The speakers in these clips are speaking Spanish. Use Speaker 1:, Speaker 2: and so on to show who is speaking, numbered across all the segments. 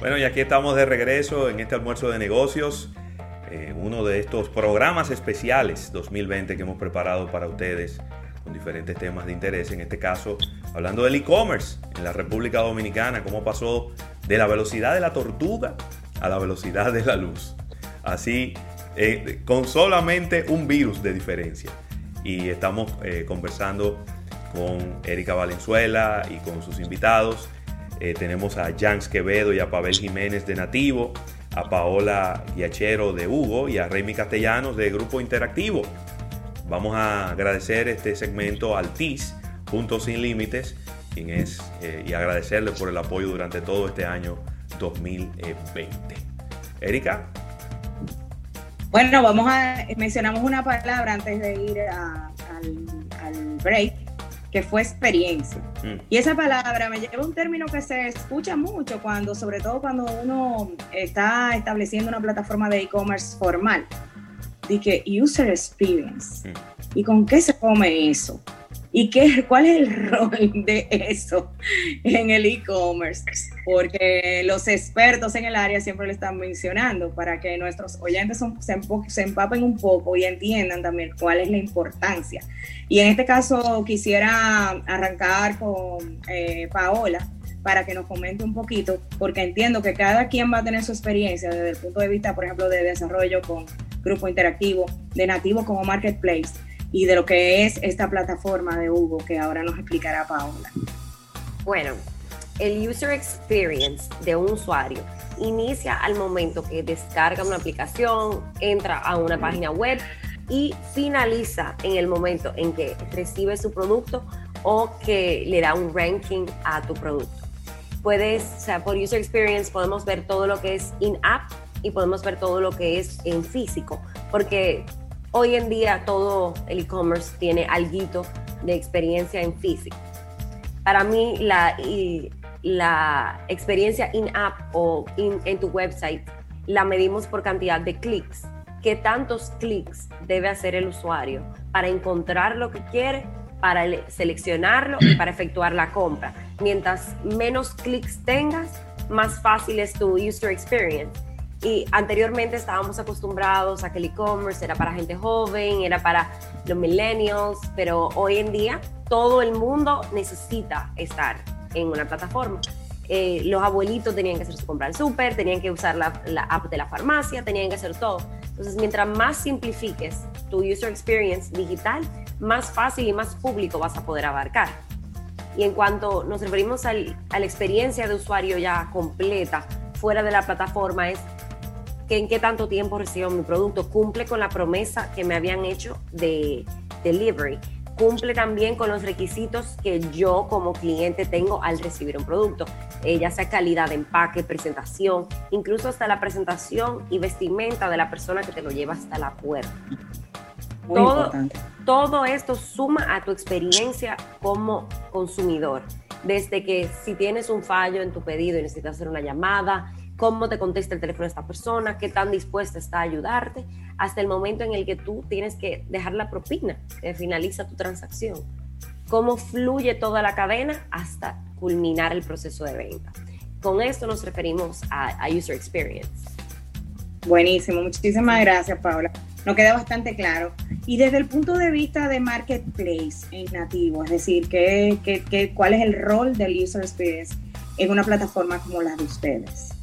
Speaker 1: Bueno, y aquí estamos de regreso en este almuerzo de negocios, eh, uno de estos programas especiales 2020 que hemos preparado para ustedes con diferentes temas de interés. En este caso, hablando del e-commerce en la República Dominicana, cómo pasó de la velocidad de la tortuga a la velocidad de la luz. Así, eh, con solamente un virus de diferencia. Y estamos eh, conversando con Erika Valenzuela y con sus invitados eh, tenemos a Jans Quevedo y a Pavel Jiménez de Nativo, a Paola Guiachero de Hugo y a Remy Castellanos de Grupo Interactivo. Vamos a agradecer este segmento al TIS, Puntos Sin Límites, quien es, eh, y agradecerle por el apoyo durante todo este año 2020. Erika.
Speaker 2: Bueno, vamos a, mencionamos una palabra antes de ir al, al break que fue experiencia. Mm. Y esa palabra me lleva a un término que se escucha mucho cuando, sobre todo cuando uno está estableciendo una plataforma de e-commerce formal. Dije, user experience. Mm. ¿Y con qué se come eso? ¿Y qué, cuál es el rol de eso en el e-commerce? Porque los expertos en el área siempre lo están mencionando para que nuestros oyentes se, empapen un poco y entiendan también cuál es la importancia. Y en este caso quisiera arrancar con eh, Paola para que nos comente un poquito, porque entiendo que cada quien va a tener su experiencia desde el punto de vista, por ejemplo, de desarrollo con grupo interactivo, de nativo como marketplace y de lo que es esta plataforma de Hugo que ahora nos explicará Paola.
Speaker 3: Bueno, el user experience de un usuario inicia al momento que descarga una aplicación, entra a una página web y finaliza en el momento en que recibe su producto o que le da un ranking a tu producto. Puedes, o sea, por user experience podemos ver todo lo que es in-app y podemos ver todo lo que es en físico, porque Hoy en día todo el e-commerce tiene algo de experiencia en físico. Para mí la, la experiencia in-app o en tu website la medimos por cantidad de clics. ¿Qué tantos clics debe hacer el usuario para encontrar lo que quiere, para seleccionarlo y para efectuar la compra? Mientras menos clics tengas, más fácil es tu user experience y anteriormente estábamos acostumbrados a que el e-commerce era para gente joven, era para los millennials, pero hoy en día todo el mundo necesita estar en una plataforma. Eh, los abuelitos tenían que hacer su compra al súper, tenían que usar la, la, app de la farmacia, tenían que hacer todo. Entonces, mientras más simplifiques tu user experience digital, más fácil y más público vas a poder abarcar. Y en cuanto nos referimos al, a la experiencia de usuario ya completa fuera de la plataforma, es que en qué tanto tiempo recibo mi producto, cumple con la promesa que me habían hecho de delivery, cumple también con los requisitos que yo como cliente tengo al recibir un producto, eh, ya sea calidad de empaque, presentación, incluso hasta la presentación y vestimenta de la persona que te lo lleva hasta la puerta. todo, todo esto suma a tu experiencia como consumidor. Desde que si tienes un fallo en tu pedido y necesitas hacer una llamada, cómo te contesta el teléfono de esta persona, qué tan dispuesta está a ayudarte, hasta el momento en el que tú tienes que dejar la propina, que finaliza tu transacción. Cómo fluye toda la cadena hasta culminar el proceso de venta. Con esto nos referimos a, User Experience.
Speaker 2: Buenísimo, muchísimas gracias Paula. Nos queda bastante claro. Y desde el punto de vista de marketplace en nativo, es decir, ¿qué, qué, cuál es el rol del User Experience en una plataforma como la de ustedes?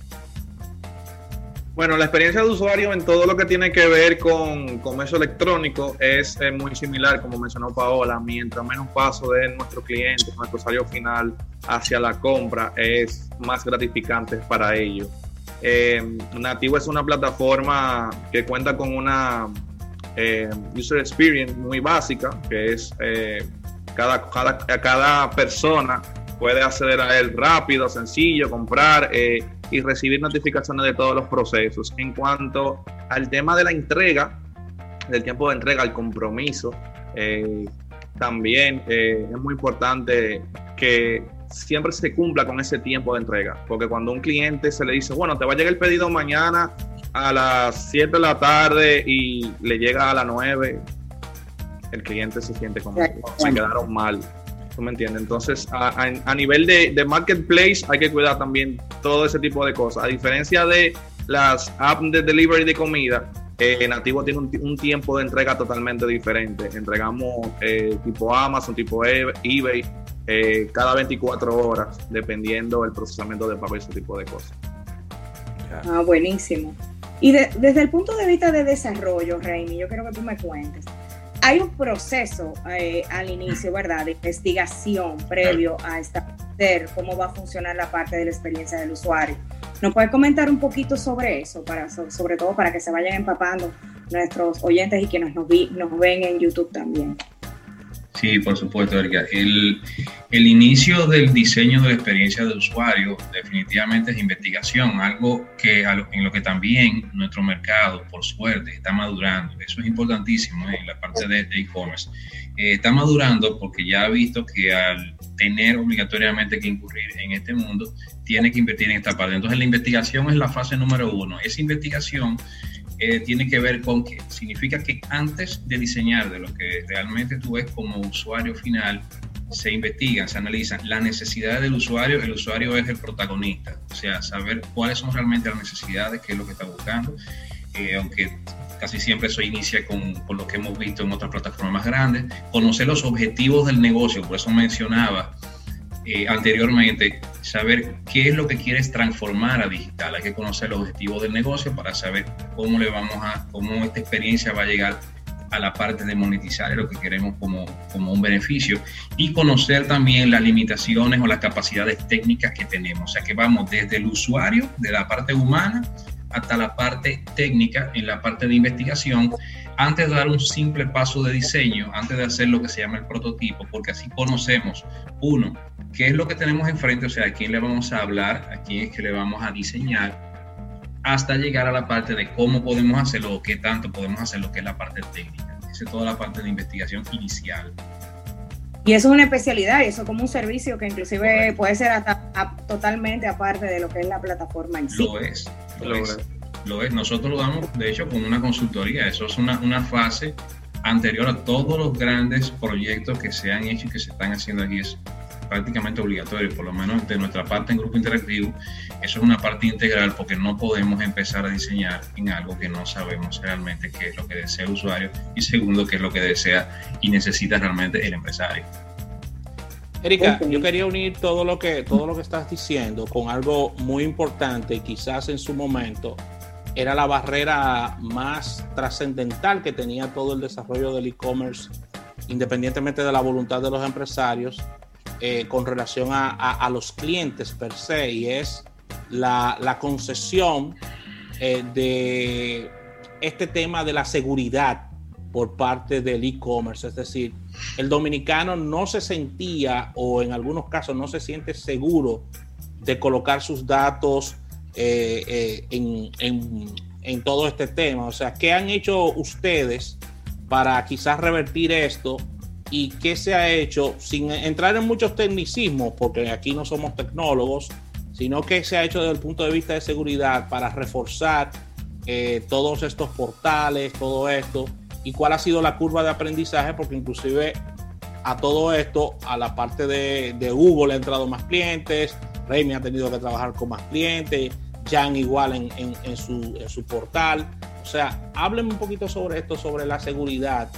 Speaker 4: Bueno, la experiencia de usuario en todo lo que tiene que ver con comercio electrónico es eh, muy similar, como mencionó Paola. Mientras menos paso de nuestro cliente, nuestro usuario final hacia la compra, es más gratificante para ellos. Eh, Nativo es una plataforma que cuenta con una eh, user experience muy básica, que es cada, cada, cada persona puede acceder a él rápido, sencillo, comprar y recibir notificaciones de todos los procesos. En cuanto al tema de la entrega, del tiempo de entrega, el compromiso, eh, también eh, es muy importante que siempre se cumpla con ese tiempo de entrega, porque cuando un cliente se le dice, bueno, te va a llegar el pedido mañana a las 7 de la tarde y le llega a las 9, el cliente se siente como, me quedaron mal. ¿Tú me entiendes? Entonces, a, nivel de, marketplace hay que cuidar también todo ese tipo de cosas. A diferencia de las apps de delivery de comida, eh, Nativo tiene un, tiempo de entrega totalmente diferente. Entregamos eh, tipo Amazon, tipo e, eBay, eh, cada 24 horas, dependiendo del procesamiento de pago y ese tipo de cosas.
Speaker 2: Ah, buenísimo. Y desde el punto de vista de desarrollo, Reini, yo quiero que tú me cuentes hay un proceso eh, al inicio, ¿verdad? De investigación previo a establecer cómo va a funcionar la parte de la experiencia del usuario. ¿Nos puedes comentar un poquito sobre eso, para, sobre todo para que se vayan empapando nuestros oyentes y quienes nos, nos ven en YouTube también?
Speaker 5: Sí, por supuesto, Erika. El, el, inicio del diseño de la experiencia de usuario definitivamente es investigación, algo que en lo que también nuestro mercado, por suerte, está madurando. Eso es importantísimo en la parte de e-commerce. Eh, está madurando porque ya ha visto que al tener obligatoriamente que incurrir en este mundo, tiene que invertir en esta parte. Entonces, la investigación es la fase número uno. Esa investigación tiene que ver con que significa que antes de diseñar de lo que realmente tú ves como usuario final, se investigan, se analizan las necesidades del usuario, el usuario es el protagonista, o sea, saber cuáles son realmente las necesidades, qué es lo que está buscando, eh, aunque casi siempre eso inicia con, con, lo que hemos visto en otras plataformas más grandes, conocer los objetivos del negocio, por eso mencionaba eh, anteriormente, saber qué es lo que quieres transformar a digital. Hay que conocer los objetivos del negocio para saber cómo le vamos a, cómo esta experiencia va a llegar a la parte de monetizar lo que queremos como, como un beneficio y conocer también las limitaciones o las capacidades técnicas que tenemos. O sea que vamos desde el usuario, de la parte humana, hasta la parte técnica en la parte de investigación antes de dar un simple paso de diseño, antes de hacer lo que se llama el prototipo, porque así conocemos, uno, qué es lo que tenemos enfrente, o sea, a quién le vamos a hablar, a quién es que le vamos a diseñar, hasta llegar a la parte de cómo podemos hacerlo o qué tanto podemos hacerlo, que es la parte técnica. Esa es toda la parte de investigación inicial.
Speaker 2: Y eso es una especialidad, y eso como un servicio que inclusive puede ser totalmente aparte de lo que es la plataforma en sí.
Speaker 5: Lo es, lo, es lo es. Nosotros lo damos, de hecho, con una consultoría. Eso es una, una fase anterior a todos los grandes proyectos que se han hecho y que se están haciendo aquí. Es prácticamente obligatorio, por lo menos de nuestra parte en Grupo Interactivo, eso es una parte integral porque no podemos empezar a diseñar en algo que no sabemos realmente qué es lo que desea el usuario y segundo, qué es lo que desea y necesita realmente el empresario.
Speaker 6: Erika, yo quería unir todo lo que todo lo que estás diciendo con algo muy importante y quizás en su momento era la barrera más trascendental que tenía todo el desarrollo del e-commerce, independientemente de la voluntad de los empresarios, eh, con relación a, los clientes per se, y es la, concesión eh, de este tema de la seguridad por parte del e-commerce. Es decir, el dominicano no se sentía o en algunos casos no se siente seguro de colocar sus datos eh, eh, en, en, todo este tema. O sea, ¿qué han hecho ustedes para quizás revertir esto? ¿Y qué se ha hecho sin entrar en muchos tecnicismos, porque aquí no somos tecnólogos, sino que se ha hecho desde el punto de vista de seguridad para reforzar eh, todos estos portales, todo esto, y cuál ha sido la curva de aprendizaje, porque inclusive a todo esto, a la parte de, de Google ha entrado más clientes, Remy ha tenido que trabajar con más clientes, Jan igual en, su, portal. O sea, háblenme un poquito sobre esto, sobre la seguridad,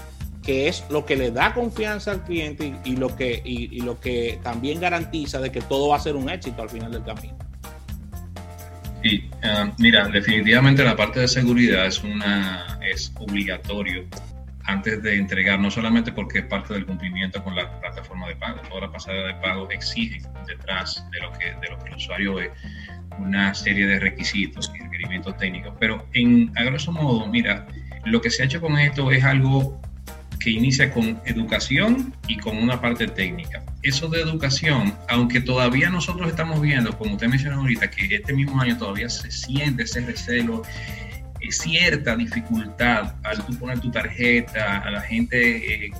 Speaker 6: que es lo que le da confianza al cliente y, lo, que, y, lo que también garantiza de que todo va a ser un éxito al final del camino.
Speaker 5: Sí, eh, mira, definitivamente la parte de seguridad es, una, es obligatorio antes de entregar, no solamente porque es parte del cumplimiento con la plataforma de pago, toda la pasada de pago exige detrás de lo que, de lo que el usuario ve una serie de requisitos y requerimientos técnicos. Pero en, a grosso modo, mira, lo que se ha hecho con esto es algo que inicia con educación y con una parte técnica. Eso de educación, aunque todavía nosotros estamos viendo, como usted mencionó ahorita, que este mismo año todavía se siente ese recelo, eh, cierta dificultad al tú poner tu tarjeta, a la gente eh,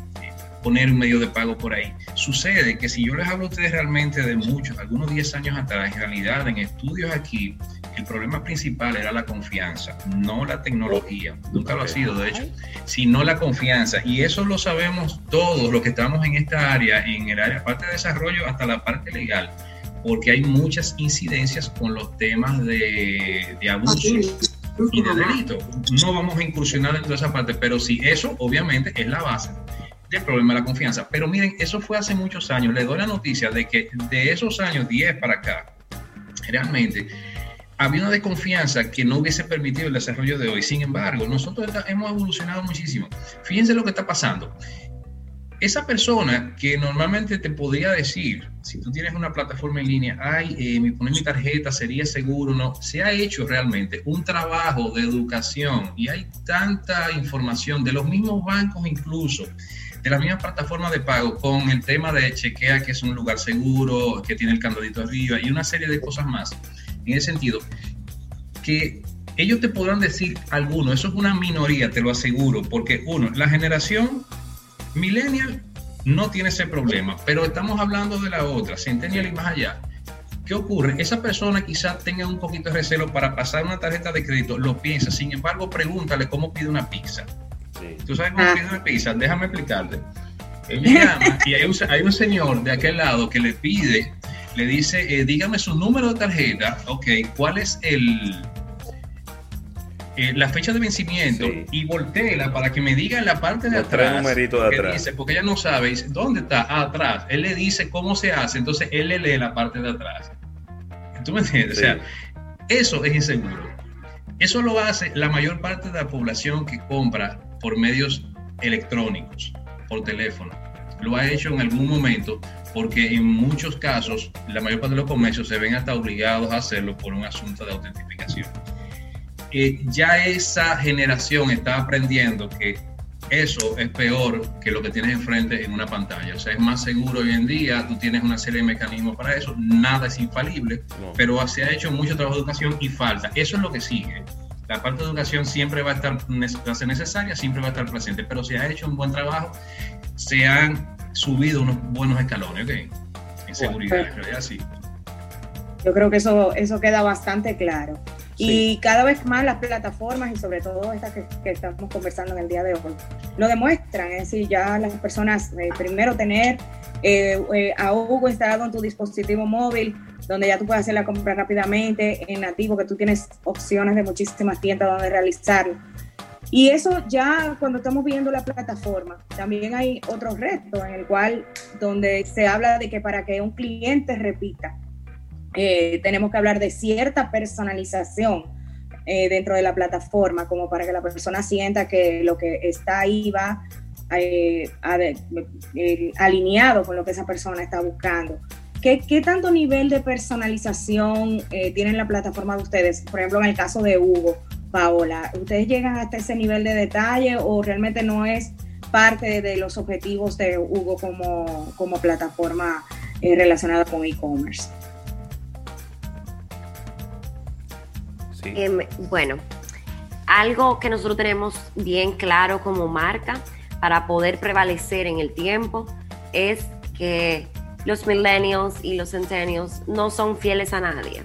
Speaker 5: poner un medio de pago por ahí. Sucede que si yo les hablo a ustedes realmente de muchos, algunos 10 años atrás, en realidad en estudios aquí, el problema principal era la confianza, no la tecnología, nunca lo ha sido de hecho, sino la confianza. Y eso lo sabemos todos los que estamos en esta área, en el área, parte de desarrollo hasta la parte legal, porque hay muchas incidencias con los temas de, de abuso y de delito. No vamos a incursionar en toda esa parte, pero sí, eso obviamente es la base del problema de la confianza. Pero miren, eso fue hace muchos años. Le doy la noticia de que de esos años 10 para acá, realmente había una desconfianza que no hubiese permitido el desarrollo de hoy. Sin embargo, nosotros hemos evolucionado muchísimo. Fíjense lo que está pasando. Esa persona que normalmente te podría decir, si tú tienes una plataforma en línea, ay, eh, poner mi tarjeta sería seguro, no, se ha hecho realmente un trabajo de educación y hay tanta información de los mismos bancos incluso, de la misma plataforma de pago, con el tema de chequea que es un lugar seguro, que tiene el candadito arriba y una serie de cosas más en ese sentido, que ellos te podrán decir algunos, eso es una minoría, te lo aseguro, porque uno, la generación millennial no tiene ese problema, pero estamos hablando de la otra, centennial y más allá. ¿Qué ocurre? Esa persona quizás tenga un poquito de recelo para pasar una tarjeta de crédito, lo piensa, sin embargo, pregúntale cómo pide una pizza. ¿Tú sabes cómo pide una pizza? Déjame explicarte. llama y hay un, hay un señor de aquel lado que le pide le dice, eh, dígame su número de tarjeta, ok, cuál es el, eh, la fecha de vencimiento y volteela para que me diga en la parte de atrás.
Speaker 1: numerito de atrás.
Speaker 5: porque ella no sabe dónde está, ah, atrás. Él le dice cómo se hace, entonces él le lee la parte de atrás. ¿Tú me entiendes? O sea, eso es inseguro. Eso lo hace la mayor parte de la población que compra por medios electrónicos, por teléfono. Lo ha hecho en algún momento porque en muchos casos la mayor parte de los comercios se ven hasta obligados a hacerlo por un asunto de autentificación. Eh, ya esa generación está aprendiendo que eso es peor que lo que tienes enfrente en una pantalla. O sea, es más seguro hoy en día, tú tienes una serie de mecanismos para eso, nada es infalible, pero se ha hecho mucho trabajo de educación y falta. Eso es lo que sigue. La parte de educación siempre va a estar va a ser necesaria, siempre va a estar presente, pero se ha hecho un buen trabajo, se han subido unos buenos escalones, ¿ok? En seguridad, en realidad sí.
Speaker 2: Yo creo que eso, eso queda bastante claro. Y cada vez más las plataformas y sobre todo estas que, estamos conversando en el día de hoy lo demuestran. Es decir, ya las personas, eh, primero tener eh, eh, a Hugo instalado en tu dispositivo móvil, donde ya tú puedes hacer la compra rápidamente, en nativo, que tú tienes opciones de muchísimas tiendas donde realizarlo. Y eso ya cuando estamos viendo la plataforma, también hay otro reto en el cual donde se habla de que para que un cliente repita, eh, tenemos que hablar de cierta personalización eh, dentro de la plataforma, como para que la persona sienta que lo que está ahí va eh, alineado con lo que esa persona está buscando. ¿Qué, ¿Qué, tanto nivel de personalización tiene la plataforma de ustedes? Por ejemplo, en el caso de Hugo, Paola, ¿ustedes llegan hasta ese nivel de detalle o realmente no es parte de los objetivos de Hugo como, como plataforma eh, relacionada con e-commerce?
Speaker 3: Em, bueno, algo que nosotros tenemos bien claro como marca para poder prevalecer en el tiempo es que los millennials y los centennials no son fieles a nadie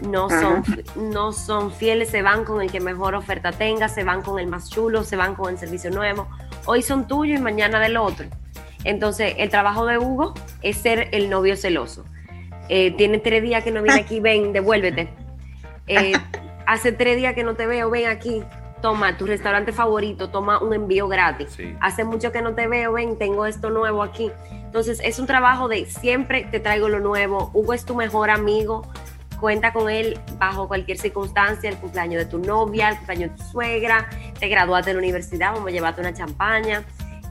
Speaker 3: no son, no son fieles, se van con el que mejor oferta tenga, se van con el más chulo, se van con el servicio nuevo. Hoy son tuyos y mañana del otro. Entonces, el trabajo de Hugo es ser el novio celoso. Eh, tiene tres días que no viene aquí, ven, devuélvete. Eh, hace tres días que no te veo, ven aquí, toma tu restaurante favorito, toma un envío gratis. Hace mucho que no te veo, ven, tengo esto nuevo aquí. Entonces, es un trabajo de siempre te traigo lo nuevo. Hugo es tu mejor amigo, cuenta con él bajo cualquier circunstancia, el cumpleaños de tu novia, el cumpleaños de tu suegra, te graduaste de la universidad, vamos a llevarte una champaña.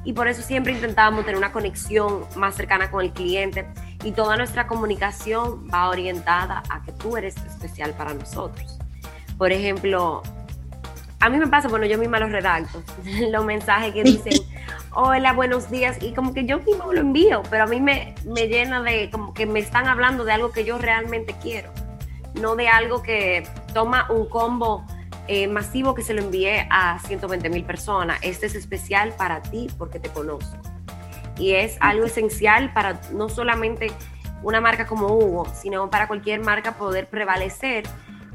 Speaker 3: Y por eso siempre intentábamos tener una conexión más cercana con el cliente y toda nuestra comunicación va orientada a que tú eres especial para nosotros. Por ejemplo, a mí me pasa, bueno, yo misma los redacto, los mensajes que dicen, hola, buenos días, y como que yo mismo lo envío, pero a mí me, me llena de, como que me están hablando de algo que yo realmente quiero no de algo que toma un combo eh, masivo que se lo envíe a 120 mil personas. Este es especial para ti porque te conozco. Y es algo esencial para no solamente una marca como Hugo, sino para cualquier marca poder prevalecer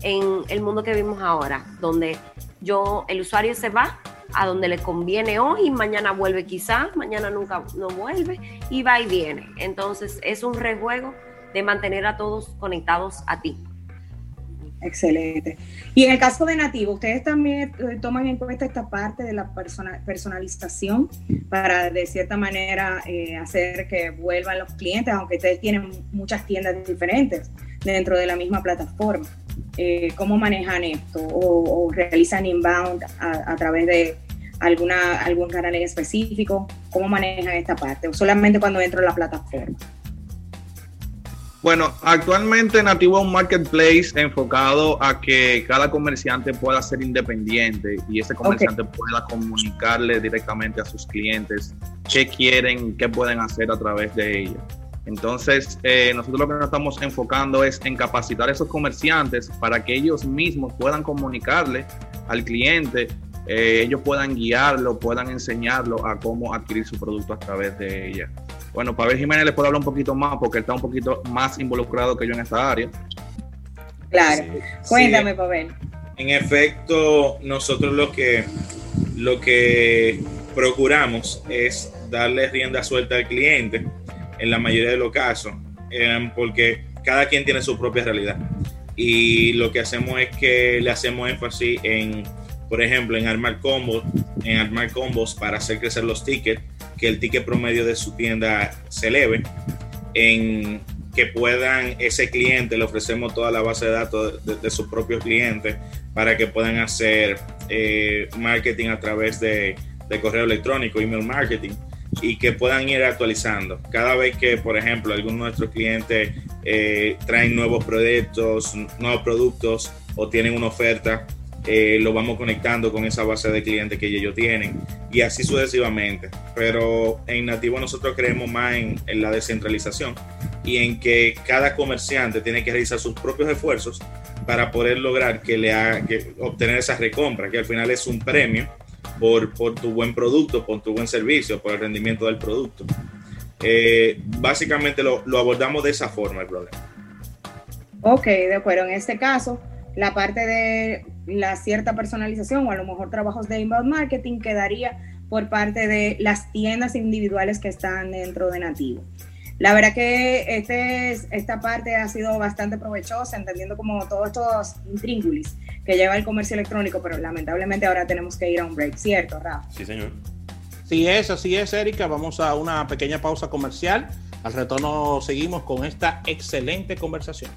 Speaker 3: en el mundo que vimos ahora, donde yo, el usuario se va a donde le conviene hoy, mañana vuelve quizás, mañana nunca no vuelve y va y viene. Entonces es un rejuego de mantener a todos conectados a ti.
Speaker 2: Excelente. Y en el caso de Nativo, ¿ustedes también eh, toman en cuenta esta parte de la personalización para de cierta manera eh, hacer que vuelvan los clientes, aunque ustedes tienen muchas tiendas diferentes dentro de la misma plataforma? Eh, ¿Cómo manejan esto? ¿O, realizan inbound a, a, través de alguna, algún canal en específico? ¿Cómo manejan esta parte? ¿O solamente cuando entro a la plataforma?
Speaker 4: Bueno, actualmente Nativo es un marketplace enfocado a que cada comerciante pueda ser independiente y ese comerciante pueda comunicarle directamente a sus clientes qué quieren, qué pueden hacer a través de ella. Entonces, eh, nosotros lo que nos estamos enfocando es en capacitar a esos comerciantes para que ellos mismos puedan comunicarle al cliente, eh, ellos puedan guiarlo, puedan enseñarlo a cómo adquirir su producto a través de ella. Bueno, Pavel Jiménez le puedo hablar un poquito más porque él está un poquito más involucrado que yo en esta área.
Speaker 2: Claro. Cuéntame, Pavel.
Speaker 7: En efecto, nosotros lo que, lo que procuramos es darle rienda suelta al cliente en la mayoría de los casos, eh, porque cada quien tiene su propia realidad. Y lo que hacemos es que le hacemos énfasis en, por ejemplo, en armar combos, en armar combos para hacer crecer los tickets que el ticket promedio de su tienda se eleve, en que puedan ese cliente, le ofrecemos toda la base de datos de, sus propios clientes para que puedan hacer eh, marketing a través de, correo electrónico, email marketing, y que puedan ir actualizando. Cada vez que, por ejemplo, algunos de nuestros clientes eh, traen nuevos proyectos, nuevos productos o tienen una oferta, eh, lo vamos conectando con esa base de clientes que ellos tienen y así sucesivamente. Pero en Nativo nosotros creemos más en, la descentralización y en que cada comerciante tiene que realizar sus propios esfuerzos para poder lograr que le haga, que obtener esa recompra, que al final es un premio por, por tu buen producto, por tu buen servicio, por el rendimiento del producto. Eh, básicamente lo, lo abordamos de esa forma el problema.
Speaker 2: Ok, de acuerdo. En este caso, la parte de la cierta personalización o a lo mejor trabajos de inbound marketing quedaría por parte de las tiendas individuales que están dentro de Nativo. La verdad que este, esta parte ha sido bastante provechosa, entendiendo como todos estos intríngulis que lleva el comercio electrónico, pero lamentablemente ahora tenemos que ir a un break, ¿cierto, Rafa?
Speaker 6: Sí, señor. Sí es, así es, Erika. Vamos a una pequeña pausa comercial. Al retorno seguimos con esta excelente conversación.